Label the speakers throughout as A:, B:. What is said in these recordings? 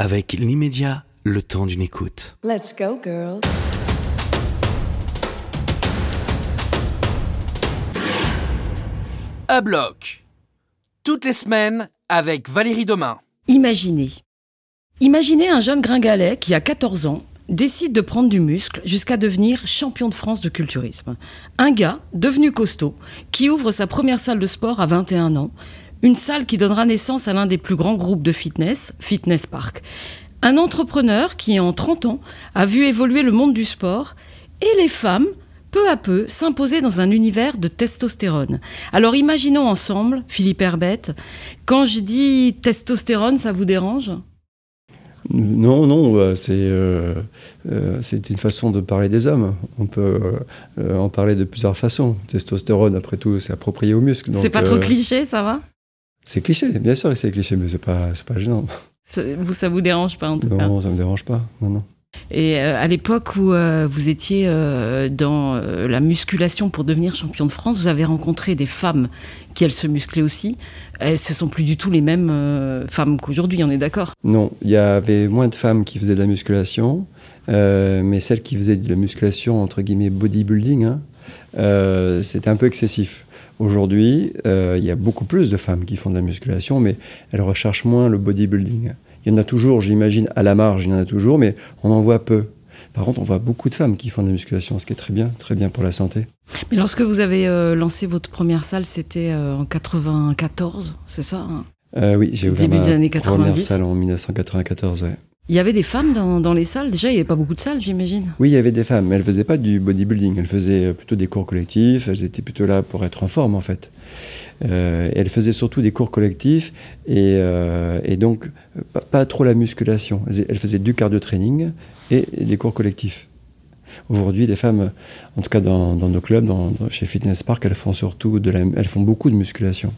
A: avec l'immédiat, le temps d'une écoute.
B: Let's go, girls.
C: À bloc. Toutes les semaines avec Valérie Domain.
D: Imaginez. Imaginez un jeune gringalet qui a 14 ans décide de prendre du muscle jusqu'à devenir champion de France de culturisme. Un gars devenu costaud qui ouvre sa première salle de sport à 21 ans, une salle qui donnera naissance à l'un des plus grands groupes de fitness, Fitness Park. Un entrepreneur qui en 30 ans a vu évoluer le monde du sport et les femmes peu à peu s'imposer dans un univers de testostérone. Alors imaginons ensemble, Philippe Herbette, quand je dis testostérone, ça vous dérange?
E: Non, non, c'est euh, euh, c'est une façon de parler des hommes. On peut euh, en parler de plusieurs façons. Testostérone, après tout, c'est approprié aux muscles.
D: C'est pas trop cliché, ça va?
E: C'est cliché, bien sûr que c'est cliché, mais c'est pas, pas gênant.
D: Ça vous, ça vous dérange pas en tout
E: non,
D: cas
E: Non, ça me dérange pas. Non, non.
D: Et à l'époque où vous étiez dans la musculation pour devenir champion de France, vous avez rencontré des femmes qui, elles, se musclaient aussi. Elles, ce sont plus du tout les mêmes femmes qu'aujourd'hui, on est d'accord?
E: Non, il y avait moins de femmes qui faisaient de la musculation, mais celles qui faisaient de la musculation, entre guillemets, bodybuilding, hein, c'était un peu excessif. Aujourd'hui, il y a beaucoup plus de femmes qui font de la musculation, mais elles recherchent moins le bodybuilding. Il y en a toujours, j'imagine, à la marge, il y en a toujours, mais on en voit peu. Par contre, on voit beaucoup de femmes qui font de la musculation, ce qui est très bien, très bien pour la santé.
D: Mais lorsque vous avez euh, lancé votre première salle, c'était euh, en 94, c'est ça hein?
E: Euh, Oui, j'ai ouvert
D: Début
E: ma
D: des années
E: première
D: 90.
E: salle en 1994, ouais.
D: Il y avait des femmes dans, dans les salles Déjà, il n'y avait pas beaucoup de salles, j'imagine.
E: Oui, il y avait des femmes, mais elles ne faisaient pas du bodybuilding. Elles faisaient plutôt des cours collectifs. Elles étaient plutôt là pour être en forme, en fait. Euh, elles faisaient surtout des cours collectifs et, euh, et donc pas, pas trop la musculation. Elles, elles faisaient du cardio-training et, et des cours collectifs. Aujourd'hui, les femmes, en tout cas dans, dans nos clubs, dans, dans- chez Fitness Park, elles font surtout de la, elles font beaucoup de musculation,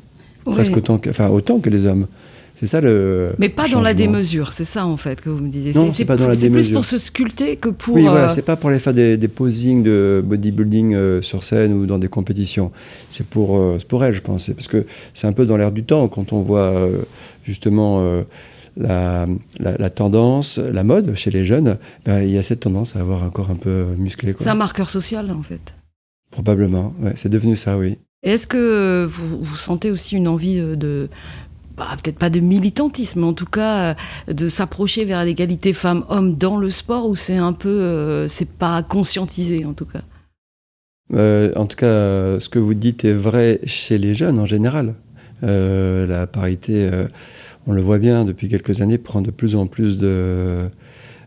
E: presque autant que, enfin autant que les hommes. C'est ça le.
D: Mais pas dans la démesure, c'est ça en fait que vous me disiez.
E: Non, c'est pas dans la
D: C'est plus
E: démesure.
D: pour se sculpter que pour.
E: Oui,
D: euh,
E: voilà, c'est pas pour aller faire des, des posings de bodybuilding euh, sur scène ou dans des compétitions. C'est pour, euh, c'est pour elle, je pense. Parce que c'est un peu dans l'air du temps quand on voit euh, justement euh, la, la- la tendance, la mode chez les jeunes. ben, il y a cette tendance à avoir un corps un peu musclé.
D: c'est un marqueur social en fait.
E: Probablement, ouais, c'est devenu ça, oui.
D: Est-ce que vous, vous sentez aussi une envie de. Bah, peut-être pas de militantisme, en tout cas euh, de s'approcher vers l'égalité femmes-hommes dans le sport ou c'est un peu. euh, c'est pas conscientisé en tout cas?
E: Euh, en tout cas, ce que vous dites est vrai chez les jeunes en général. La parité, on le voit bien depuis quelques années, prend de plus en plus de,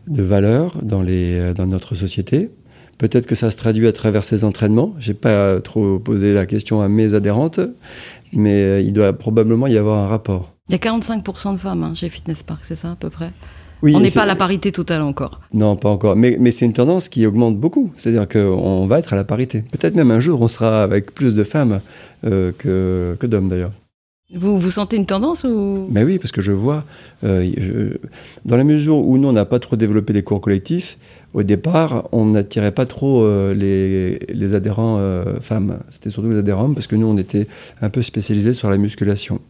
E: valeur dans notre société. Peut-être que ça se traduit à travers ces entraînements. J'ai pas trop posé la question à mes adhérentes, mais euh, il doit probablement y avoir un rapport.
D: Il y a 45% de femmes hein, chez Fitness Park, c'est ça à peu près?
E: Oui,
D: On n'est pas à la parité totale encore.
E: Non, pas encore. Mais, mais c'est une tendance qui augmente beaucoup. C'est-à-dire qu'on va être à la parité. Peut-être même un jour, on sera avec plus de femmes euh, que, que d'hommes d'ailleurs.
D: Vous, vous sentez une tendance ou?
E: Mais oui, parce que je vois, euh, dans la mesure où nous, on n'a pas trop développé des cours collectifs, au départ, on n'attirait pas trop euh, les, adhérents euh, femmes. C'était surtout les adhérents parce que nous, on était un peu spécialisés sur la musculation.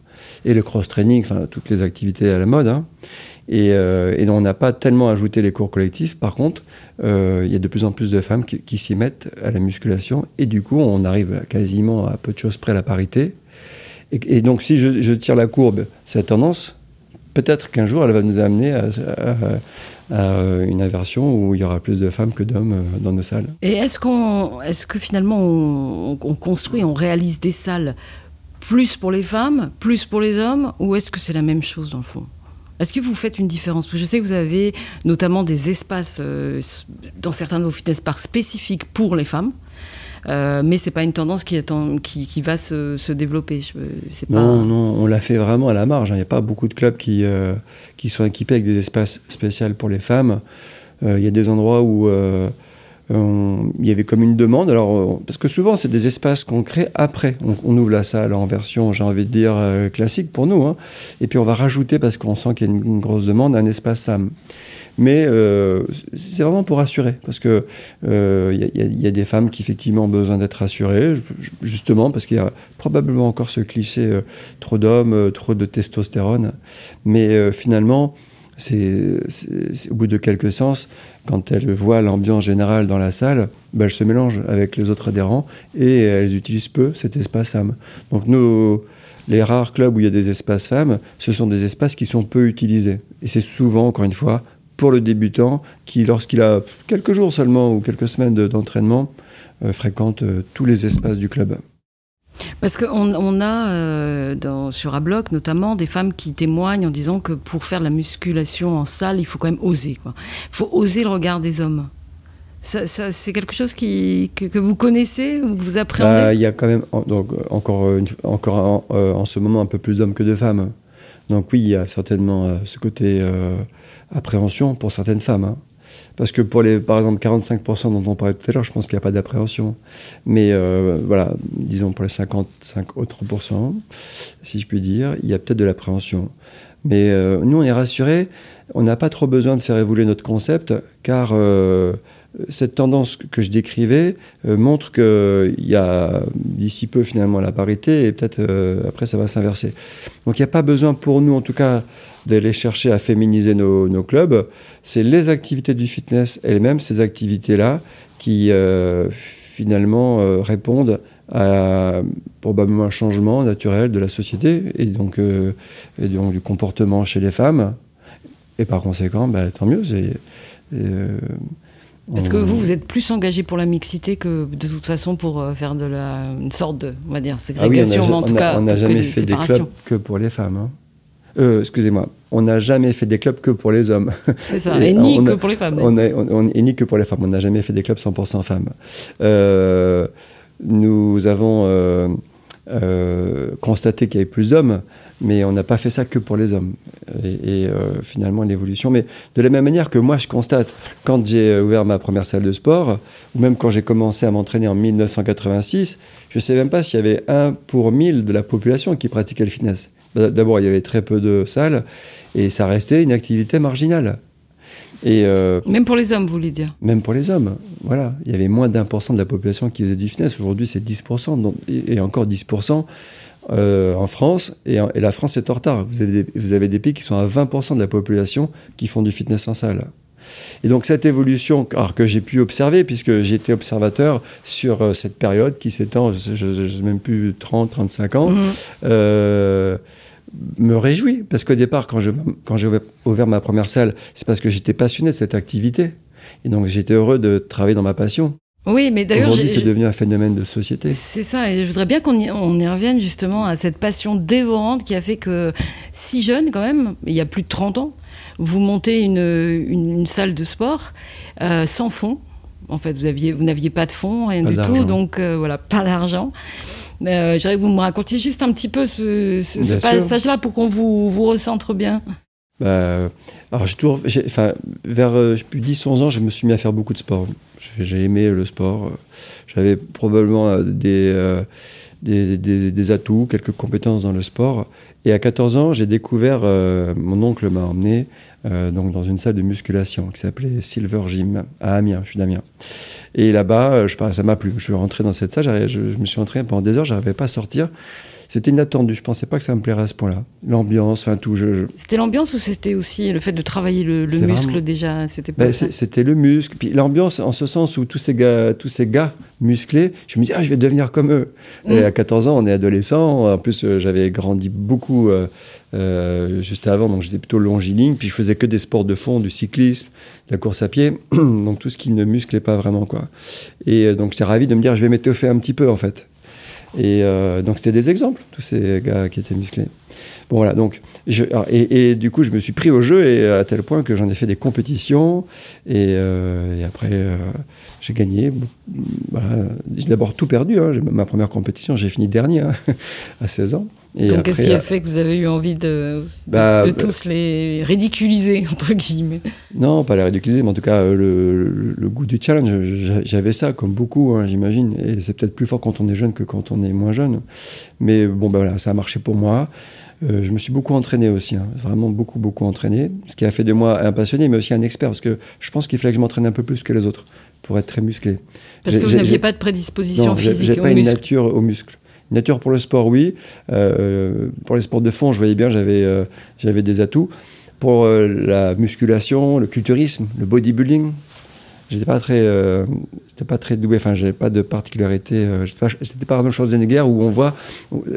E: Et le cross-training, enfin, toutes les activités à la mode. hein. Et, et on n'a pas tellement ajouté les cours collectifs. Par contre, il y a de plus en plus de femmes qui s'y mettent à la musculation. Et du coup, on arrive quasiment à peu de choses près à la parité. Et, donc, si je, tire la courbe, cette tendance, peut-être qu'un jour, elle va nous amener à, une inversion où il y aura plus de femmes que d'hommes euh, dans nos salles.
D: Et est-ce qu'on, est-ce que finalement on, on construit, on réalise des salles plus pour les femmes, plus pour les hommes, ou est-ce que c'est la même chose dans le fond? Est-ce que vous faites une différence? Je sais que vous avez notamment des espaces euh, dans certains de vos fitness parks spécifiques pour les femmes. Euh, mais c'est pas une tendance qui, attend, qui, qui va se, se développer. Pas...
E: Non, non, on l'a fait vraiment à la marge. hein. Il n'y a pas beaucoup de clubs qui, euh, qui sont équipés avec des espaces spéciaux pour les femmes. Euh, Il y a des endroits où euh, il y avait comme une demande. Alors, parce que souvent, c'est des espaces qu'on crée après. On, on ouvre la salle en version, j'ai envie de dire, classique pour nous. hein. Et puis, on va rajouter, parce qu'on sent qu'il y a une, une grosse demande, un espace femme. Mais euh, c'est vraiment pour rassurer, parce que euh, il y, a- des femmes qui effectivement ont besoin d'être rassurées, ju- justement parce qu'il y a probablement encore ce cliché euh, trop d'hommes, trop de testostérone. Mais finalement, c'est, au bout de quelques séances, quand elles voient l'ambiance générale dans la salle, ben, elles se mélangent avec les autres adhérents et elles utilisent peu cet espace femme. Donc nous, les rares clubs où il y a des espaces femmes, ce sont des espaces qui sont peu utilisés. Et c'est souvent, encore une fois, pour le débutant qui, lorsqu'il a quelques jours seulement ou quelques semaines de- d'entraînement, euh, fréquente euh, tous les espaces du club.
D: Parce qu'on on a euh, dans, sur Abloc notamment des femmes qui témoignent en disant que pour faire de la musculation en salle, il faut quand même oser. Il faut oser le regard des hommes. Ça, ça, c'est quelque chose qui, que, que vous connaissez ou que vous
E: Bah,
D: appréhendez
E: Il y a quand même en- donc, encore, une- encore en, euh, en ce moment un peu plus d'hommes que de femmes. Donc oui, il y a certainement euh, ce côté euh, appréhension pour certaines femmes. hein. Parce que pour les, par exemple, 45% dont on parlait tout à l'heure, je pense qu'il n'y a pas d'appréhension. Mais euh, voilà, disons pour les 55 autres pourcents, si je puis dire, il y a peut-être de l'appréhension. Mais euh, nous, on est rassurés. On n'a pas trop besoin de faire évoluer notre concept, car euh, cette tendance que je décrivais euh, montre qu'il y a d'ici peu finalement la parité et peut-être euh, après ça va s'inverser. Donc il n'y a pas besoin pour nous en tout cas d'aller chercher à féminiser nos, nos clubs. C'est les activités du fitness elles-mêmes, ces activités-là, qui euh, finalement euh, répondent à probablement un changement naturel de la société et donc, euh, et donc du comportement chez les femmes. Et par conséquent, bah, tant mieux. c'est- euh,
D: Parce que vous, vous êtes plus engagé pour la mixité que de toute façon pour faire de la, une sorte de, on va dire,
E: Ah oui, on
D: ségrégation, en tout
E: on a-
D: cas,
E: on n'a jamais fait des clubs que pour les femmes. hein. Euh, Excusez-moi, on n'a jamais fait des clubs que pour les hommes.
D: C'est ça,
E: Et
D: et ni
E: on
D: que
E: a-
D: pour les femmes.
E: On a- on- on- et ni que pour les femmes. On n'a jamais fait des clubs 100% femmes. Euh, nous avons euh, euh, constaté qu'il y avait plus d'hommes, mais on n'a pas fait ça que pour les hommes. Et, et, finalement, l'évolution. Mais de la même manière que moi, je constate, quand j'ai ouvert ma première salle de sport, ou même quand j'ai commencé à m'entraîner en 1986, je ne sais même pas s'il y avait un pour mille de la population qui pratiquait le fitness. D'abord, il y avait très peu de salles, et ça restait une activité marginale. Et euh,
D: Même pour les hommes, vous voulez dire?
E: même pour les hommes, voilà, il y avait moins d'un pour cent de la population qui faisait du fitness. Aujourd'hui, c'est 10%, donc- et et encore 10% euh, en France, et, en- et la France est en retard. Vous avez, des, vous avez des pays qui sont à 20% de la population qui font du fitness en salle. Et donc cette évolution, alors que j'ai pu observer, puisque j'étais observateur sur euh, cette période qui s'étend, je ne sais même plus, 30, 35 ans,
D: Mhm.
E: euh, me réjouit. Parce qu'au départ, quand je- quand j'ai ouvert ma première salle, c'est parce que j'étais passionné de cette activité. Et donc j'étais heureux de travailler dans ma passion.
D: Oui, mais d'ailleurs,
E: Aujourd'hui,
D: j'ai-
E: c'est devenu un phénomène de société.
D: C'est ça, et je voudrais bien qu'on y, on y revienne justement à cette passion dévorante qui a fait que, si jeune quand même, il y a plus de 30 ans, vous montez une, une, une salle de sport euh, sans fonds. En fait, vous aviez, vous n'aviez pas de fonds, rien
E: Pas
D: du tout, donc euh, voilà, pas d'argent. Euh, J'aimerais que vous me racontiez juste un petit peu ce, passage-là pour qu'on vous, vous recentre bien.
E: Bah, alors, j'ai toujours, enfin, vers euh, plus 10-11 ans, je me suis mis à faire beaucoup de sport. J'ai- aimé le sport. J'avais probablement des, euh, des, des- des atouts, quelques compétences dans le sport. Et à 14 ans, j'ai découvert, euh, mon oncle m'a emmené euh, donc dans une salle de musculation qui s'appelait Silver Gym à Amiens. Je suis d'Amiens. Et là-bas, euh, je, ça m'a plu. Je suis rentré dans cette salle, je, je me suis entraîné pendant des heures, j'arrivais pas à sortir. C'était inattendu. Je pensais pas que ça me plairait à ce point-là. L'ambiance, enfin tout. Je, je-
D: C'était l'ambiance ou c'était aussi le fait de travailler le, muscle
E: vraiment-
D: déjà? C'était
E: Ben, C'était le muscle, puis l'ambiance en ce sens où tous ces gars, tous ces gars musclés, je me dis ah je vais devenir comme eux. Et
D: Mm.
E: à 14 ans, on est adolescent. En plus, euh, j'avais grandi beaucoup euh, euh, juste avant, donc j'étais plutôt longiligne. Puis je faisais que des sports de fond, du cyclisme, de la course à pied, donc tout ce qui ne musclait pas vraiment quoi. Et donc j'étais ravi de me dire je vais m'étoffer un petit peu en fait. Et euh, donc c'était des exemples, tous ces gars qui étaient musclés. Bon voilà, donc alors, et, du coup je me suis pris au jeu et à tel point que j'en ai fait des compétitions et, euh, après euh, j'ai gagné. Voilà. J'ai d'abord tout perdu. hein. Ma première compétition, j'ai fini dernier hein, à 16 ans. Et
D: Donc, qu'est-ce qui a fait que vous avez eu envie de,
E: bah,
D: de
E: bah,
D: tous les ridiculiser, entre guillemets?
E: Non, pas la ridiculiser, mais en tout cas, euh, le, le- le goût du challenge, j'a- j'avais ça, comme beaucoup, hein, j'imagine. Et c'est peut-être plus fort quand on est jeune que quand on est moins jeune. Mais bon, ben voilà, ça a marché pour moi. Euh, je me suis beaucoup entraîné aussi, hein, vraiment beaucoup, beaucoup entraîné. Ce qui a fait de moi un passionné, mais aussi un expert, parce que je pense qu'il fallait que je m'entraîne un peu plus que les autres pour être très musclé.
D: Parce que vous n'aviez pas de prédisposition
E: Non,
D: physique
E: j'ai pas une nature au muscle. Une nature pour le sport, oui. Euh, pour les sports de fond, je voyais bien, j'avais euh, j'avais des atouts. Pour euh, la musculation, le culturisme, le bodybuilding, j'étais pas très, euh, j'étais pas très doué. Enfin, j'avais pas de particularité. Euh, c'était pas Arnold Schwarzenegger où on voit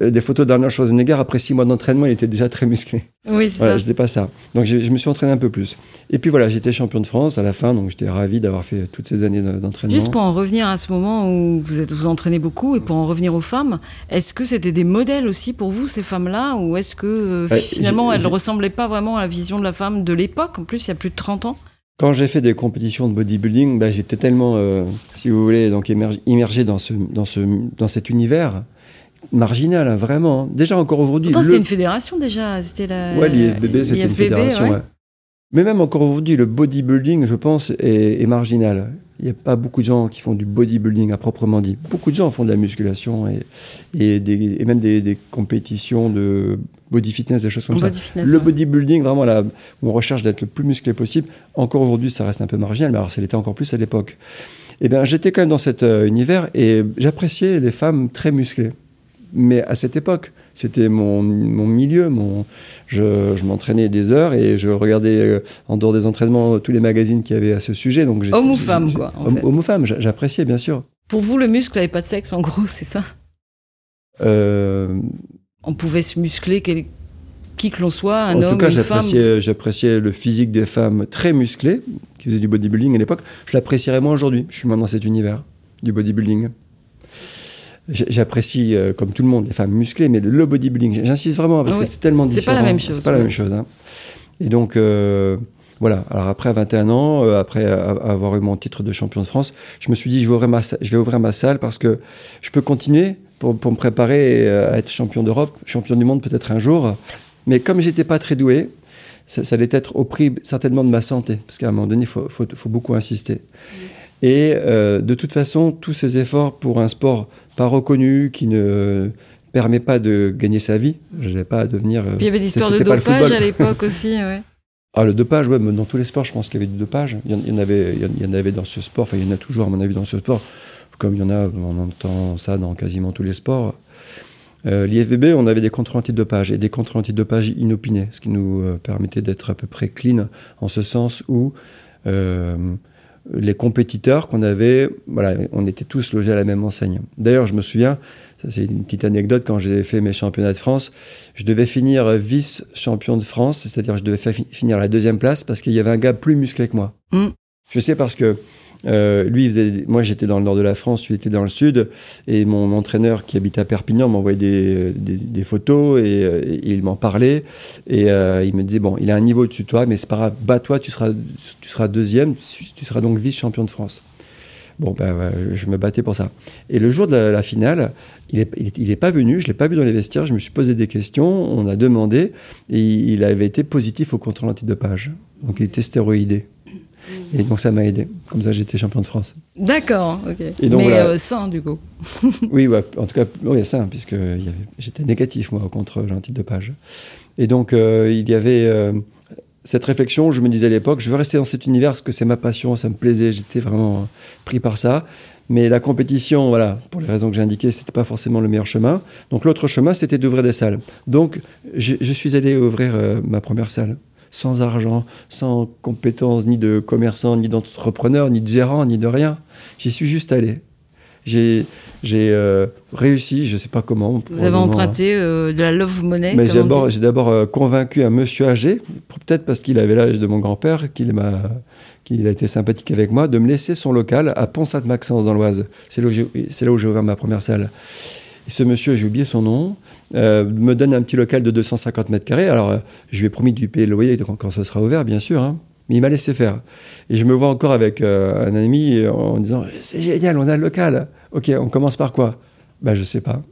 E: euh, des photos d'Arnold Schwarzenegger après six mois d'entraînement, il était déjà très musclé.
D: Oui, c'est
E: Voilà,
D: ça.
E: j'étais pas ça. Donc je me suis entraîné un peu plus. Et puis voilà, j'étais champion de France à la fin, donc j'étais ravi d'avoir fait toutes ces années de- d'entraînement.
D: Juste pour en revenir à ce moment où vous êtes, vous entraînez beaucoup et pour en revenir aux femmes, est-ce que c'était des modèles aussi pour vous, ces femmes-là, ou est-ce que euh,
E: Ouais,
D: finalement elles ne ressemblaient pas vraiment à la vision de la femme de l'époque? En plus, il y a plus de 30 ans.
E: Quand j'ai fait des compétitions de bodybuilding, bah, j'étais tellement, euh, si vous voulez, donc immergé dans, ce, dans, ce, dans cet univers marginal, hein, vraiment. Déjà encore aujourd'hui.
D: Pourtant,
E: le-
D: c'était une fédération déjà. C'était la.
E: Ouais, l'IFBB, c'était une fédération.
D: ouais.
E: ouais. Mais même encore aujourd'hui, le bodybuilding, je pense, est, est marginal. Il n'y a pas beaucoup de gens qui font du bodybuilding à proprement dit. Beaucoup de gens font de la musculation et, et, des- et même des, des compétitions de body fitness, des choses comme ça.
D: fitness,
E: le
D: ouais.
E: bodybuilding, vraiment, là, où on recherche d'être le plus musclé possible, encore aujourd'hui, ça reste un peu marginal, mais alors ça l'était encore plus à l'époque. Eh bien, j'étais quand même dans cet euh, univers et j'appréciais les femmes très musclées. Mais à cette époque, c'était mon, mon milieu. Mon, je je m'entraînais des heures et je regardais euh, en dehors des entraînements tous les magazines qu'il y avait à ce sujet. Donc
D: Homme ou femme, quoi, en
E: Homme,
D: fait.
E: homme ou femme, j'a- j'appréciais bien sûr.
D: Pour vous, le muscle n'avait pas de sexe, en gros, c'est ça?
E: Euh,
D: On pouvait se muscler, quel- qui que l'on soit, un
E: en
D: homme
E: tout cas,
D: ou une femme.
E: j'appréciais, j'appréciais le physique des femmes très musclées qui faisaient du bodybuilding à l'époque. Je l'apprécierais moins aujourd'hui. Je suis moins dans cet univers du bodybuilding. J'apprécie, euh, comme tout le monde, les femmes musclées, mais le C'est pas
D: Oui. C'est pas la même chose,
E: C'est pas la même chose. hein. Et donc, euh, voilà. Alors après 21 ans, euh, après avoir eu mon titre de champion de France, je me suis dit, je vais ouvrir ma, sa- je vais ouvrir ma salle parce que je peux continuer pour, pour me préparer à être champion d'Europe, champion du monde peut-être un jour. Mais comme j'étais pas très doué, ça, ça allait être au prix certainement de ma santé, parce qu'à un moment donné, il faut, faut- faut beaucoup insister. Et euh, de toute façon, tous ces efforts pour un sport pas reconnu, qui ne permet pas de gagner sa vie, je n'allais pas devenir... euh,
D: Puis il y avait des histoires de dopage à l'époque aussi, ouais.
E: Ah, le dopage, ouais, mais dans tous les sports, je pense qu'il y avait du dopage. Il y en, il y en avait, il y en- il y en avait dans ce sport, enfin, il y en a toujours, à mon avis, dans ce sport, comme il y en a, on entend ça dans quasiment tous les sports. Euh, L'IFBB, on avait des contrôles antidopage et des contrôles antidopage inopinés, ce qui nous euh, permettait d'être à peu près clean en ce sens où euh, les compétiteurs qu'on avait, voilà, on était tous logés à la même enseigne. D'ailleurs, je me souviens, ça c'est une petite anecdote, quand j'ai fait mes championnats de France, je devais finir vice-champion de France, c'est-à-dire je devais finir à la deuxième place parce qu'il y avait un gars plus musclé que moi.
D: Mm.
E: Je sais parce que euh, lui, moi j'étais dans le nord de la France, lui était dans le sud, et mon entraîneur qui habite à Perpignan m'envoyait des, photos et, euh, et il m'en parlait. Et euh, il me disait Bon, il a un niveau au-dessus de toi, mais c'est pas grave, bats-toi, tu seras, tu seras deuxième, tu seras donc vice-champion de France. Bon, ben, je me battais pour ça. Et le jour de la, finale, il n'est il est, il est pas venu, je ne l'ai pas vu dans les vestiaires, je me suis posé des questions, on a demandé, et il avait été positif au contrôle antidopage. Donc il était stéroïdé. Et donc ça m'a aidé. Comme ça, j'étais champion de France.
D: D'accord, ok.
E: Et donc,
D: Mais
E: voilà.
D: euh, sain, du coup.
E: Oui, ouais, en tout cas, oui, ça, puisque il j'étais négatif, moi, au contrôle antidopage. Et donc, euh, il y avait euh, cette réflexion, je me disais à l'époque, je veux rester dans cet univers parce que c'est ma passion, ça me plaisait, j'étais vraiment pris par ça. Mais la compétition, voilà, pour les raisons que j'ai indiquées, c'était pas forcément le meilleur chemin. Donc l'autre chemin, c'était d'ouvrir des salles. Donc je, je suis allé ouvrir euh, ma première salle, sans argent, sans compétences ni de commerçant, ni d'entrepreneur, ni de gérant, ni de rien. J'y suis juste allé. J'ai euh, réussi, je sais pas comment.
D: Vous avez emprunté euh, de la love money.
E: mais j'ai d'abord,
D: dit.
E: j'ai d'abord euh, convaincu un monsieur âgé, peut-être parce qu'il avait l'âge de mon grand-père, qu'il m'a, qu'il a été sympathique avec moi, de me laisser son local à Pont-Sainte-Maxence dans l'Oise. C'est là où j'ai, c'est là où j'ai ouvert ma première salle. Et ce monsieur, j'ai oublié son nom, euh, me donne un petit local de 250 mètres carrés. Alors, euh, je lui ai promis de lui payer le loyer quand, ce sera ouvert, bien sûr. hein. Mais il m'a laissé faire. Et je me vois encore avec euh, un ami en disant C'est génial, on a le local. Ok, on commence par quoi? Ben, je sais pas.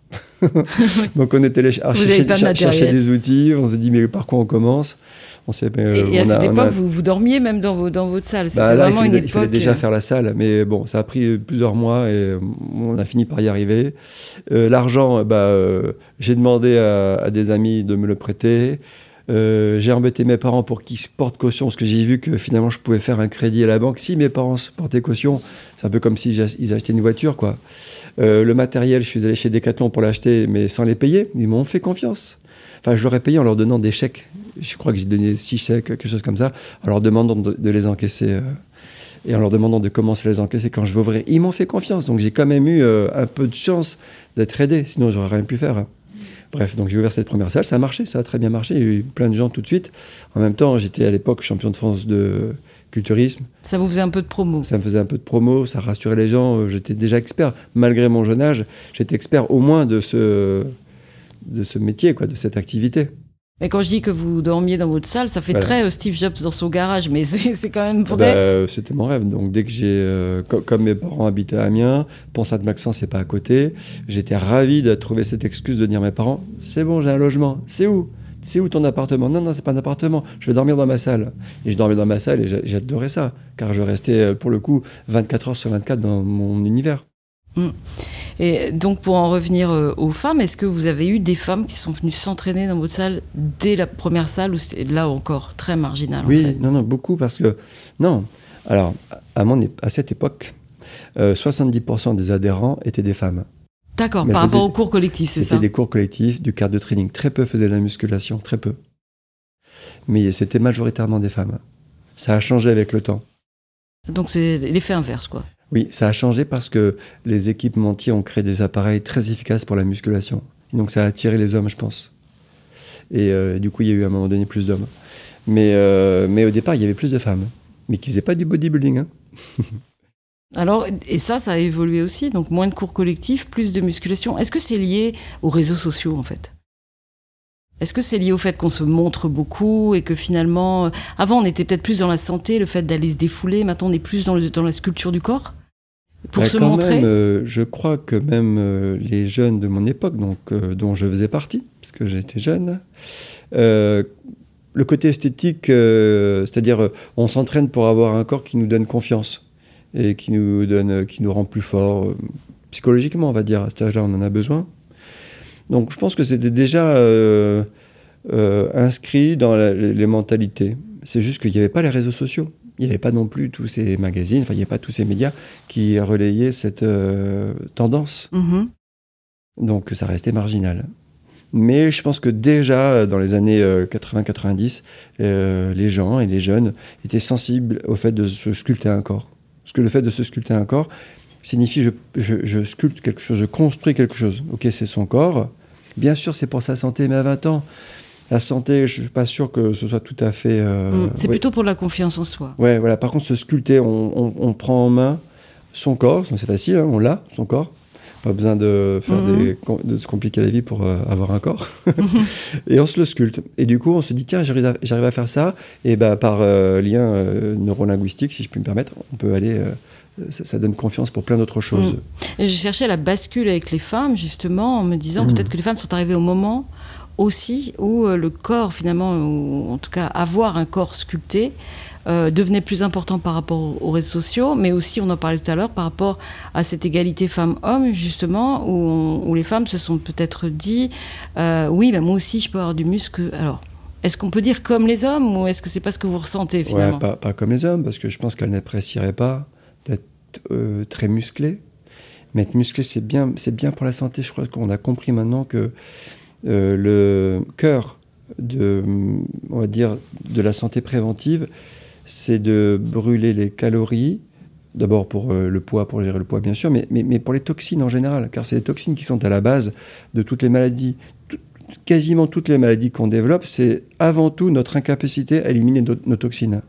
E: Donc on était allé chercher, cher- chercher des outils, on s'est dit mais par quoi on commence? On s'est, euh,
D: Et, et à
E: on
D: cette époque,
E: a-
D: vous, vous dormiez même dans, vos, dans votre salle. C'était
E: bah là, il
D: vraiment
E: fallait,
D: une
E: il fallait déjà
D: euh,
E: faire la salle, mais bon, ça a pris plusieurs mois et euh, on a fini par y arriver. Euh, L'argent, bah, euh, j'ai demandé à, à des amis de me le prêter. Euh, j'ai embêté mes parents pour qu'ils se portent caution, parce que j'ai vu que finalement je pouvais faire un crédit à la banque. Si mes parents se portaient caution, c'est un peu comme s'ils ach- ils achetaient une voiture, quoi. Euh, le matériel, je suis allé chez Decathlon pour l'acheter, mais sans les payer. Ils m'ont fait confiance. Enfin, je leur ai payé en leur donnant des chèques je crois que j'ai donné six chèques, quelque chose comme ça, en leur demandant de, les encaisser. euh, et en leur demandant de commencer à les encaisser quand je vais ouvrir. Ils m'ont fait confiance, donc j'ai quand même eu un peu de chance d'être aidé, sinon j'aurais rien pu faire. hein. Bref, donc j'ai ouvert cette première salle, ça a marché, ça a très bien marché, il y a eu plein de gens tout de suite. En même temps, j'étais à l'époque champion de France de culturisme,
D: Ça vous faisait un peu de promo.
E: ça me faisait un peu de promo, ça rassurait les gens, euh, j'étais déjà expert. Malgré mon jeune âge, j'étais expert au moins de ce, de ce métier, quoi, de cette activité.
D: Mais quand je dis que vous dormiez dans votre salle, ça fait
E: Voilà.
D: très euh, Steve Jobs dans son garage, mais c'est quand même vrai.
E: bah, euh, C'était mon rêve. Donc dès que j'ai, euh, co- comme mes parents habitaient à Amiens, Pont-Sainte-Maxence, c'est pas à côté, j'étais ravi de trouver cette excuse de dire à mes parents, c'est bon, j'ai un logement. C'est où? C'est où ton appartement? Non, non, c'est pas un appartement. Je vais dormir dans ma salle. Et je dormais dans ma salle et j'a- j'adorais ça, car je restais pour le coup 24 heures sur 24 dans mon univers.
D: Et donc, pour en revenir euh, aux femmes, est-ce que vous avez eu des femmes qui sont venues s'entraîner dans votre salle dès la première salle ou c'est là encore très marginal en
E: Oui,
D: fait
E: non, non, beaucoup parce que non. Alors à mon é- à cette époque, euh, 70% des adhérents étaient des femmes.
D: D'accord, par rapport
E: faisait-
D: au cours collectif, c'est
E: C'était
D: ça
E: des cours collectifs, du cardio training. Très peu faisaient de la musculation, très peu. Mais c'était majoritairement des femmes. Ça a changé avec le temps.
D: Donc, c'est l'effet inverse, quoi.
E: Oui, ça a changé parce que les équipementiers ont créé des appareils très efficaces pour la musculation. Donc ça a attiré les hommes, je pense. Et euh, du coup, il y a eu à un moment donné plus d'hommes. Mais, euh, au départ, il y avait plus de femmes. Mais qui faisaient pas du bodybuilding. hein.
D: Alors, et ça, ça a évolué aussi. Donc, moins de cours collectifs, plus de musculation. Est-ce que c'est lié aux réseaux sociaux, en fait? Est-ce que c'est lié au fait qu'on se montre beaucoup et que finalement, euh, avant, on était peut-être plus dans la santé, le fait d'aller se défouler. Maintenant, on est plus dans la sculpture du corps? Pour
E: Bah,
D: se
E: quand
D: montrer
E: même, euh, je crois que même euh, les jeunes de mon époque, donc, euh, dont je faisais partie, parce que j'étais jeune, le côté esthétique, c'est-à-dire on s'entraîne pour avoir un corps qui nous donne confiance et qui nous, donne, qui nous rend plus forts, euh, psychologiquement, on va dire. À cet âge-là, on en a besoin. Donc je pense que c'était déjà inscrit dans la- les mentalités. C'est juste qu'il n'y avait pas les réseaux sociaux. Il n'y avait pas non plus tous ces magazines, enfin il n'y avait pas tous ces médias qui relayaient cette euh, tendance.
D: Mhm.
E: Donc ça restait marginal. Mais je pense que déjà euh, dans les années euh, 80-90, euh, les gens et les jeunes étaient sensibles au fait de se sculpter un corps. Parce que le fait de se sculpter un corps signifie je, je, je sculpte quelque chose, je construis quelque chose. Ok, c'est son corps. Bien sûr, c'est pour sa santé, mais à 20 ans, la santé, je suis pas sûr que ce soit tout à fait. euh,
D: Mm. C'est
E: ouais.
D: plutôt pour la confiance en soi.
E: Ouais, voilà. Par contre, se sculpter, on, on- on prend en main son corps. C'est facile, hein, on l'a, son corps. Pas besoin de, faire
D: Mhm.
E: des, com- de se compliquer la vie pour euh, avoir un corps. et on se le sculpte. Et du coup, on se dit, tiens, j'arrive à, faire ça. Et ben, par euh, lien euh, neurolinguistique, si je puis me permettre, on peut aller. ça, ça donne confiance pour plein d'autres choses.
D: Et je cherchais la bascule avec les femmes, justement, en me disant peut-être que les femmes sont arrivées au moment aussi où euh, le corps, finalement, ou en tout cas avoir un corps sculpté, euh, devenait plus important par rapport aux réseaux sociaux, mais aussi, on en parlait tout à l'heure, par rapport à cette égalité femmes-hommes, justement, où, on- où les femmes se sont peut-être dit euh, oui, ben moi aussi, je peux avoir du muscle. Alors, est-ce qu'on peut dire comme les hommes, ou est-ce que c'est pas ce que vous ressentez, finalement?
E: Ouais, pas, pas comme les hommes, parce que je pense qu'elles n'apprécieraient pas d'être euh, très musclées. Mais être musclé, c'est bien, c'est bien pour la santé. Je crois qu'on a compris maintenant que le cœur de, on va dire, de la santé préventive, c'est de brûler les calories. D'abord pour euh, le poids, pour gérer le poids bien sûr, mais, mais, mais pour les toxines en général, car c'est les toxines qui sont à la base de toutes les maladies. Quasiment toutes les maladies qu'on développe, c'est avant tout notre incapacité à éliminer nos toxines.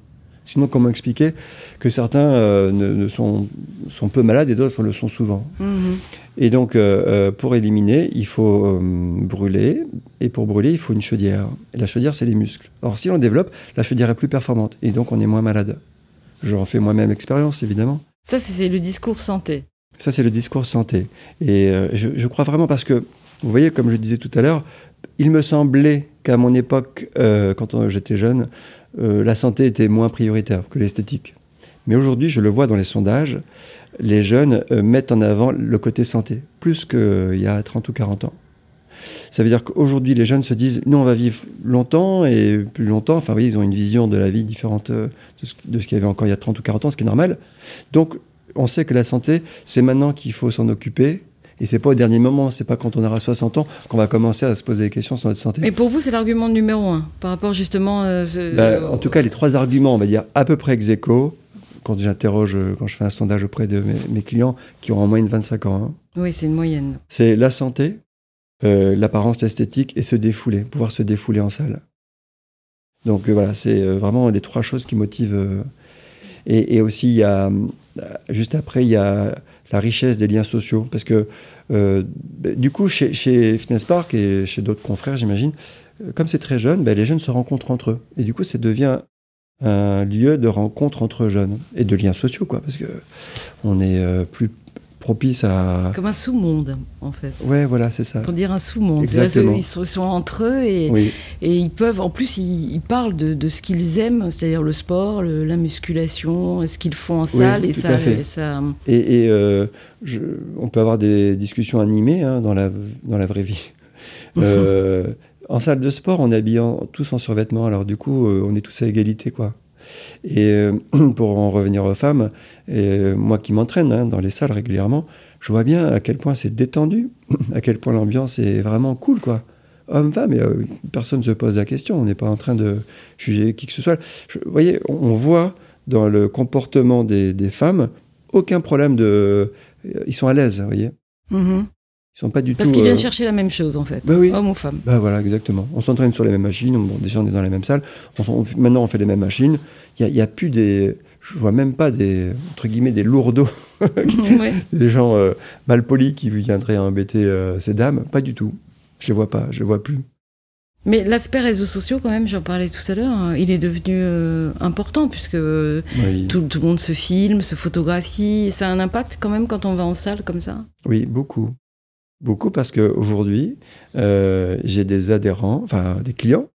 E: Sinon, comment expliquer que certains euh, ne, ne sont, sont peu malades et d'autres le sont souvent
D: Mhm.
E: Et donc, euh, euh, pour éliminer, il faut euh, brûler. Et pour brûler, il faut une chaudière. Et la chaudière, c'est les muscles. Alors, si on développe, la chaudière est plus performante. Et donc, on est moins malade. J'en fais moi-même expérience, évidemment.
D: Ça, c'est le discours santé.
E: Ça, c'est le discours santé. Et je, je crois vraiment parce que, vous voyez, comme je disais tout à l'heure, il me semblait qu'à mon époque, euh, quand j'étais jeune, euh, la santé était moins prioritaire que l'esthétique. Mais aujourd'hui, je le vois dans les sondages, les jeunes euh, mettent en avant le côté santé, plus qu'il y a 30 ou 40 ans. Ça veut dire qu'aujourd'hui, les jeunes se disent, nous, on va vivre longtemps et plus longtemps. Enfin, voyez, ils ont une vision de la vie différente euh, de ce, de ce qu'il y avait encore il y a 30 ou 40 ans, ce qui est normal. Donc, on sait que la santé, c'est maintenant qu'il faut s'en occuper. Et c'est pas au dernier moment, c'est pas quand on aura 60 ans qu'on va commencer à se poser des questions sur notre santé.
D: Mais pour vous, c'est l'argument numéro un par rapport justement. euh, ce-
E: Bah, en tout cas, les trois arguments, on va dire à peu près ex aequo, quand j'interroge, quand je fais un sondage auprès de mes, mes clients qui ont en moyenne 25 ans, hein,
D: Oui, c'est une moyenne.
E: c'est la santé, euh, l'apparence esthétique et se défouler, pouvoir se défouler en salle. Donc euh, voilà, c'est vraiment les trois choses qui motivent. et, et aussi, il y a, euh, juste après, il y a la richesse des liens sociaux. Parce que, euh, du coup, chez, Fitness Park et chez d'autres confrères, j'imagine, euh, comme c'est très jeune, bah, les jeunes se rencontrent entre eux. Et du coup, ça devient un lieu de rencontre entre jeunes et de liens sociaux, quoi. Parce que on est euh, plus propice à.
D: Comme un sous-monde, en fait.
E: Ouais, voilà, c'est ça.
D: Pour dire un sous-monde.
E: Exactement.
D: Ils sont, ils sont entre eux et,
E: Oui.
D: et ils peuvent. En plus, ils, ils parlent de, de ce qu'ils aiment, c'est-à-dire le sport, le- la musculation, ce qu'ils font en salle. et
E: tout
D: ça,
E: à fait.
D: et ça-
E: Et, et, euh, je- on peut avoir des discussions animées hein, dans, la, dans la vraie vie. Euh, en salle de sport, on est habillés tous en survêtement, alors du coup, euh, on est tous à égalité, quoi. Et euh, pour en revenir aux femmes, euh, moi qui m'entraîne hein, dans les salles régulièrement, je vois bien à quel point c'est détendu, à quel point l'ambiance est vraiment cool, quoi. Homme-femme, et, euh, personne ne se pose la question, on n'est pas en train de juger qui que ce soit. Vous voyez, on, voit dans le comportement des, femmes aucun problème de. Ils sont à l'aise, vous voyez.
D: Mhm.
E: Ils sont pas du
D: Parce
E: tout.
D: qu'ils viennent
E: euh,
D: chercher la même chose, en fait.
E: Bah oui.
D: Homme ou femme.
E: Bah voilà, exactement. On s'entraîne sur les mêmes machines. Bon, déjà, on est dans les mêmes salles. On s'en- on fait- maintenant, on fait les mêmes machines. Il n'y a, plus des. Je vois même pas des. Entre guillemets, des lourdeaux.
D: Ouais.
E: des gens euh, mal polis qui viendraient embêter euh, ces dames. Pas du tout. Je les vois pas. Je les vois plus.
D: Mais l'aspect réseaux sociaux, quand même, j'en parlais tout à l'heure, hein, il est devenu euh, important puisque euh,
E: Oui,
D: tout, tout le monde se filme, se photographie. Ça a un impact quand même quand on va en salle comme ça?
E: Oui beaucoup. Beaucoup parce qu'aujourd'hui, euh, j'ai des adhérents, enfin des clients,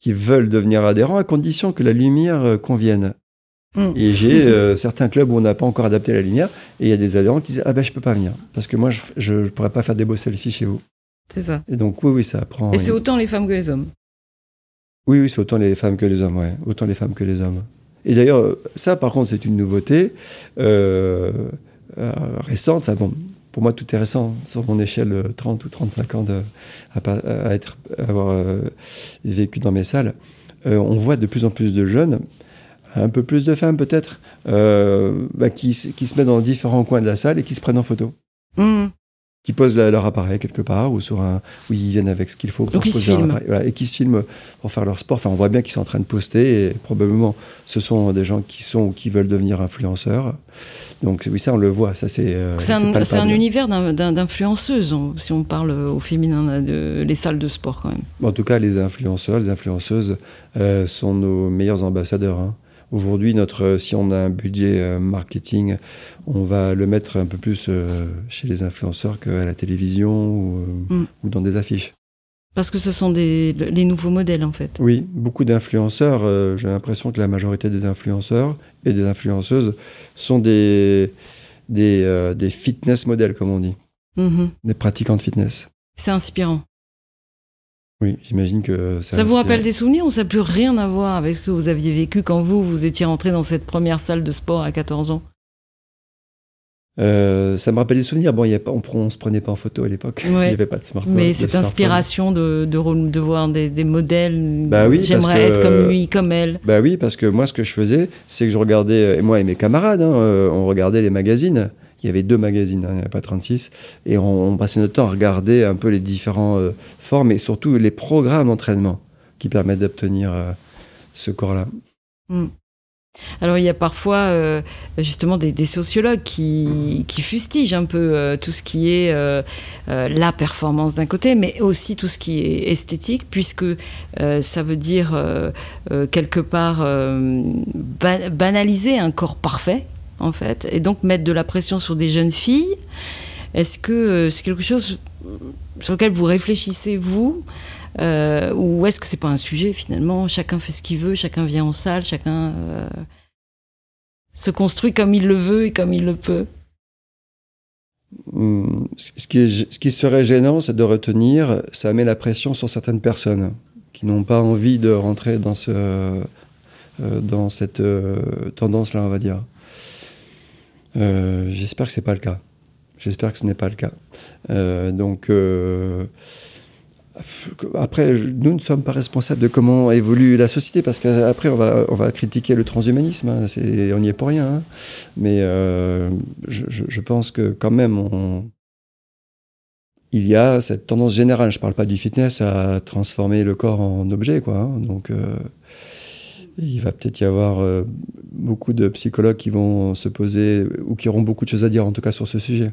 E: qui veulent devenir adhérents à condition que la lumière euh, convienne.
D: Mm.
E: Et j'ai euh, certains clubs où on n'a pas encore adapté la lumière, et il y a des adhérents qui disent Ah ben je peux pas venir, parce que moi je ne pourrais pas faire des beaux selfies chez vous.
D: C'est ça.
E: Et donc oui, oui, ça prend.
D: Et c'est autant les femmes que les hommes.
E: Oui, oui, c'est autant les femmes que les hommes, ouais. Autant les femmes que les hommes. Et d'ailleurs, ça par contre, c'est une nouveauté euh, récente. Bon, pour moi, tout est récent. Sur mon échelle, euh, 30 ou 35 ans à, être, avoir euh, vécu dans mes salles, euh, on voit de plus en plus de jeunes, un peu plus de femmes peut-être, euh, bah, qui, se mettent dans différents coins de la salle et qui se prennent en photo.
D: Mhm.
E: Qui posent la- leur appareil quelque part ou sur un. où ils viennent avec ce qu'il faut pour poser leur appareil. Voilà, et qui se filment pour faire leur sport. Enfin, on voit bien qu'ils sont en train de poster et probablement ce sont des gens qui sont ou qui veulent devenir influenceurs. Donc oui, ça on le voit. Ça c'est. euh,
D: C'est un, univers d'influenceuses, si on parle au féminin, de, les salles de sport quand même.
E: En tout cas, les influenceurs, les influenceuses euh, sont nos meilleurs ambassadeurs. hein. Aujourd'hui, notre, si on a un budget euh, marketing, on va le mettre un peu plus euh, chez les influenceurs qu'à la télévision ou, euh,
D: Mm.
E: ou dans des affiches.
D: Parce que ce sont des, les nouveaux modèles en fait.
E: Oui, beaucoup d'influenceurs, euh, j'ai l'impression que la majorité des influenceurs et des influenceuses sont des, des, euh, des fitness modèles, comme on dit,
D: Mhm.
E: des pratiquants de fitness.
D: C'est inspirant.
E: Oui, j'imagine que ça
D: Ça vous rappelle des souvenirs ou ça n'a plus rien à voir avec ce que vous aviez vécu quand vous, vous étiez rentré dans cette première salle de sport à 14 ans?
E: Euh, ça me rappelle des souvenirs. Bon, il y a pas, on ne se prenait pas en photo à l'époque. Il
D: Ouais.
E: n'y avait pas de smartphone.
D: Mais cette inspiration de, de, re- de voir des, des modèles,
E: Bah oui,
D: j'aimerais être comme lui, comme elle.
E: Bah oui, parce que moi, ce que je faisais, c'est que je regardais, et moi et mes camarades, hein, euh, on regardait les magazines. Il y avait deux magazines, hein, il n'y avait pas 36. Et on, passait notre temps à regarder un peu les différentes euh, formes et surtout les programmes d'entraînement qui permettent d'obtenir euh, ce corps-là.
D: Alors il y a parfois euh, justement des, sociologues qui, qui fustigent un peu tout ce qui est la performance d'un côté, mais aussi tout ce qui est esthétique, puisque ça veut dire quelque part ba- banaliser un corps parfait, en fait, et donc mettre de la pression sur des jeunes filles. Est-ce que euh, c'est quelque chose sur lequel vous réfléchissez, vous euh, ou est-ce que c'est pas un sujet finalement? Chacun fait ce qu'il veut, chacun vient en salle, chacun euh, se construit comme il le veut et comme il le peut.
E: Hum, Ce qui, ce qui serait gênant, c'est de retenir, ça met la pression sur certaines personnes qui n'ont pas envie de rentrer dans, ce, dans cette tendance-là, on va dire. Euh, J'espère que c'est pas le cas. J'espère que ce n'est pas le cas. Euh, donc, euh, après, nous ne sommes pas responsables de comment évolue la société, parce qu'après, on va, on va critiquer le transhumanisme, hein, on n'y est pour rien. Hein. Mais je, pense que quand même, il y a cette tendance générale, je ne parle pas du fitness, à transformer le corps en objet. Quoi, hein. Donc, il va peut-être y avoir beaucoup de psychologues qui vont se poser, ou qui auront beaucoup de choses à dire, en tout cas, sur ce sujet.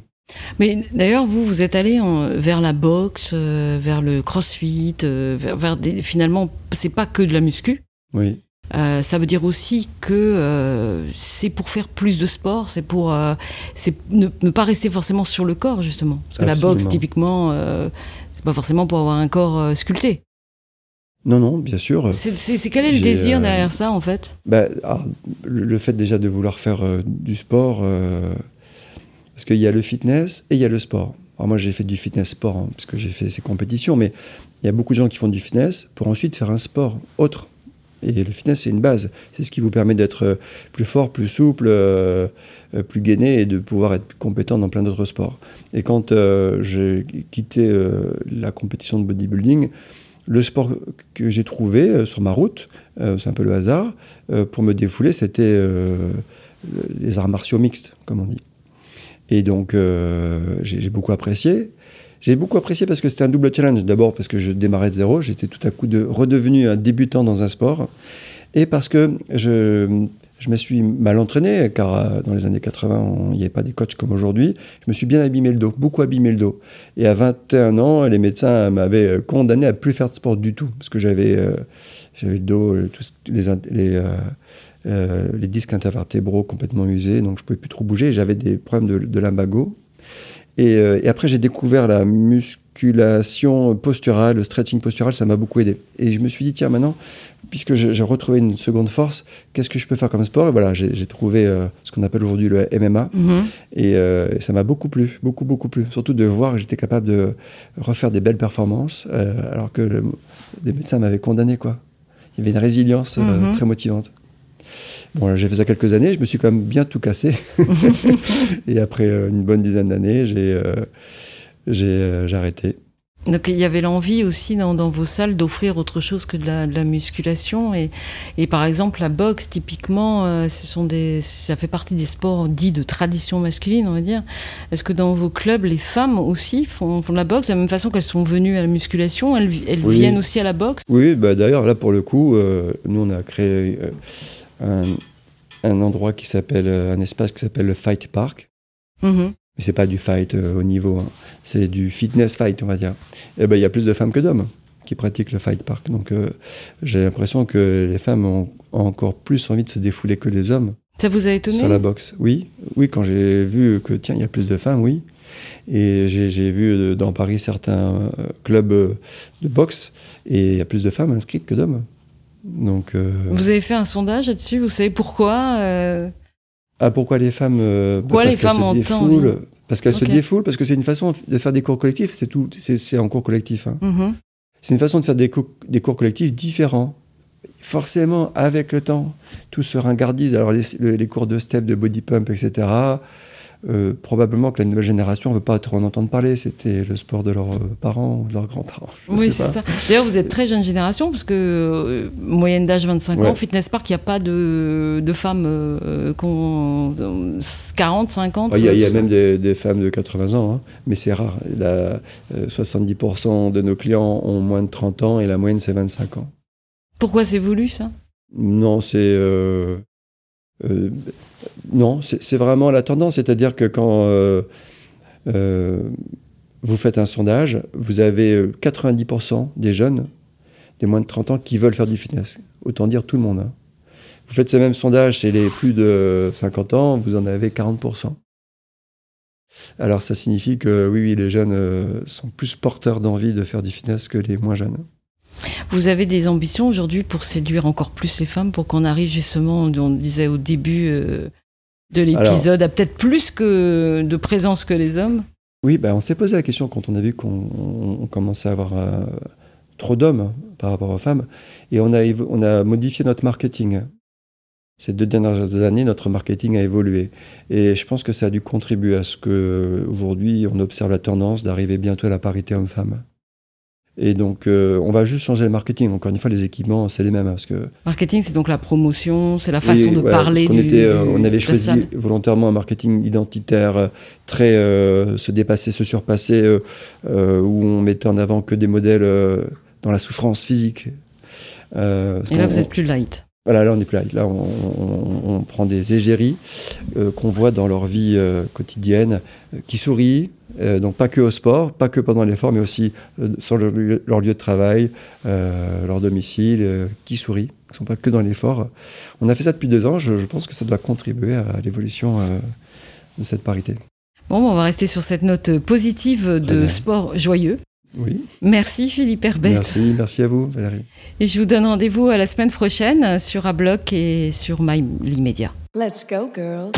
D: Mais d'ailleurs, vous, vous êtes allé vers la boxe, euh, vers le crossfit, euh, vers, des, finalement, c'est pas que de la muscu.
E: Oui.
D: Euh, ça veut dire aussi que c'est pour faire plus de sport, c'est pour c'est ne, pas rester forcément sur le corps justement, parce que la boxe typiquement, c'est pas forcément pour avoir un corps sculpté.
E: Non, non, bien sûr.
D: C'est quel est le désir derrière ça en fait?
E: Bah, ah, le, fait déjà de vouloir faire du sport parce qu'il y a le fitness et il y a le sport. Alors moi j'ai fait du fitness sport hein, parce que j'ai fait ces compétitions, mais il y a beaucoup de gens qui font du fitness pour ensuite faire un sport autre. Et le fitness c'est une base. C'est ce qui vous permet d'être euh, plus fort, plus souple, euh, euh, plus gainé et de pouvoir être compétent dans plein d'autres sports. Et quand j'ai quitté la compétition de bodybuilding, le sport que j'ai trouvé sur ma route, c'est un peu le hasard, pour me défouler, c'était les arts martiaux mixtes, comme on dit. Et donc, euh, j'ai beaucoup apprécié. J'ai beaucoup apprécié parce que c'était un double challenge. D'abord parce que je démarrais de zéro, j'étais tout à coup de, redevenu un débutant dans un sport. Et parce que je, je me suis mal entraîné, car euh, dans les années 80, il n'y avait pas des coachs comme aujourd'hui. Je me suis bien abîmé le dos, beaucoup abîmé le dos. Et à 21 ans, les médecins m'avaient euh, condamné à plus faire de sport du tout, parce que j'avais j'avais le dos, les, euh, disques intervertébraux complètement usés, donc je pouvais plus trop bouger. J'avais des problèmes de. Euh, et, après, j'ai découvert la posturale, le stretching postural, ça m'a beaucoup aidé. Et je me suis dit, tiens, maintenant, puisque j'ai retrouvé une seconde force, qu'est-ce que je peux faire comme sport? Et voilà, j'ai trouvé euh, ce qu'on appelle aujourd'hui le MMA. Mhm. Et, ça m'a beaucoup plu, beaucoup, beaucoup plu. Surtout de voir que j'étais capable de refaire des belles performances, alors que les médecins m'avaient condamné, quoi. Il y avait une résilience mhm. très motivante. Bon, j'ai fait ça quelques années, je me suis quand même bien tout cassé. et après euh, une bonne dizaine d'années, j'ai euh, euh, j'ai arrêté.
D: Donc il y avait l'envie aussi dans, dans, vos salles d'offrir autre chose que de la, de la musculation et, et, par exemple la boxe typiquement ce sont des ça fait partie des sports dits de tradition masculine on va dire. Est-ce que dans vos clubs les femmes aussi font, font de la boxe de la même façon qu'elles sont venues à la musculation elles, elles viennent aussi à la boxe?
E: Oui bah d'ailleurs là pour le coup nous on a créé un, endroit qui s'appelle, euh, un espace qui s'appelle le Fight Park. Mm-hmm. Mais c'est pas du fight euh, au niveau, hein. c'est du fitness fight, on va dire. Et eh ben il y a plus de femmes que d'hommes qui pratiquent le fight park. Donc euh, j'ai l'impression que les femmes ont, encore plus envie de se défouler que les hommes.
D: Ça vous a étonné?
E: Sur la boxe, oui. Oui, quand j'ai vu que tiens, il y a plus de femmes, oui. Et j'ai vu dans Paris certains clubs de boxe et il y a plus de femmes inscrites que d'hommes. Donc,
D: euh, Vous avez fait un sondage là-dessus? Vous savez pourquoi euh?
E: Ah, pourquoi les femmes euh,
D: Pourquoi les femmes se défoulent
E: Parce qu'elles se défoulent, parce que c'est une façon de faire des cours collectifs, c'est tout, c'est en cours collectif. Hein. Mm-hmm. C'est une façon de faire des, des cours collectifs différents forcément, avec le temps, tout se ringardise. Alors, les, les, cours de step, de body pump, etc., euh, probablement que la nouvelle génération ne veut pas trop en entendre parler. C'était le sport de leurs euh, parents ou de leurs grands-parents.
D: Oui, c'est ça. D'ailleurs, vous êtes très jeune génération, parce que euh, moyenne d'âge 25 ans, Fitness Park, il n'y a pas de, de femmes ont 40, 50
E: Il y a, même des, femmes de 80 ans, hein, mais c'est rare. La, 70% de nos clients ont moins de 30 ans et la moyenne, c'est 25 ans.
D: Pourquoi c'est voulu, ça?
E: Non, c'est euh, non, c'est vraiment la tendance. C'est-à-dire que quand euh, euh, vous faites un sondage, vous avez 90% des jeunes, des moins de 30 ans, qui veulent faire du fitness. Autant dire tout le monde. Hein. Vous faites ce même sondage chez les plus de 50 ans, vous en avez 40%. Alors ça signifie que oui, oui les jeunes sont plus porteurs d'envie de faire du fitness que les moins jeunes.
D: Vous avez des ambitions aujourd'hui pour séduire encore plus les femmes, pour qu'on arrive justement, on disait au début euh, de l'épisode, à peut-être plus que de présence que les hommes?
E: Oui, ben on s'est posé la question quand on a vu qu'on commençait à avoir euh, trop d'hommes par rapport aux femmes, et on a, on a modifié notre marketing. Ces deux dernières années, notre marketing a évolué. Et je pense que ça a dû contribuer à ce qu'aujourd'hui, on observe la tendance d'arriver bientôt à la parité homme-femme. Et donc, euh, on va juste changer le marketing. Encore une fois, les équipements, c'est les mêmes. Hein, parce que...
D: Marketing, c'est donc la promotion, c'est la façon de
E: ouais,
D: parler.
E: Parce
D: du-
E: était, euh, on avait choisi
D: salle.
E: volontairement un marketing identitaire, euh, très euh, se dépasser, se surpasser, euh, euh, où on mettait en avant que des modèles euh, dans la souffrance physique. Euh,
D: Et là, vous êtes plus light.
E: Voilà, là on n'est plus là. Là, on, on- on prend des égéries euh, qu'on voit dans leur vie euh, quotidienne, euh, qui sourient, euh, donc pas que au sport, pas que pendant l'effort, mais aussi euh, sur leur, lieu- leur lieu de travail, euh, leur domicile, euh, qui sourient, qui ne sont pas que dans l'effort. On a fait ça depuis deux ans. Je, je pense que ça doit contribuer à l'évolution euh, de cette parité.
D: Bon, on va rester sur cette note positive de sport joyeux.
E: Oui.
D: Merci Philippe Herbette.
E: Merci, merci à vous, Valérie.
D: Et je vous donne rendez-vous à la semaine prochaine sur Abloc et sur My Media.
B: Let's go, girls.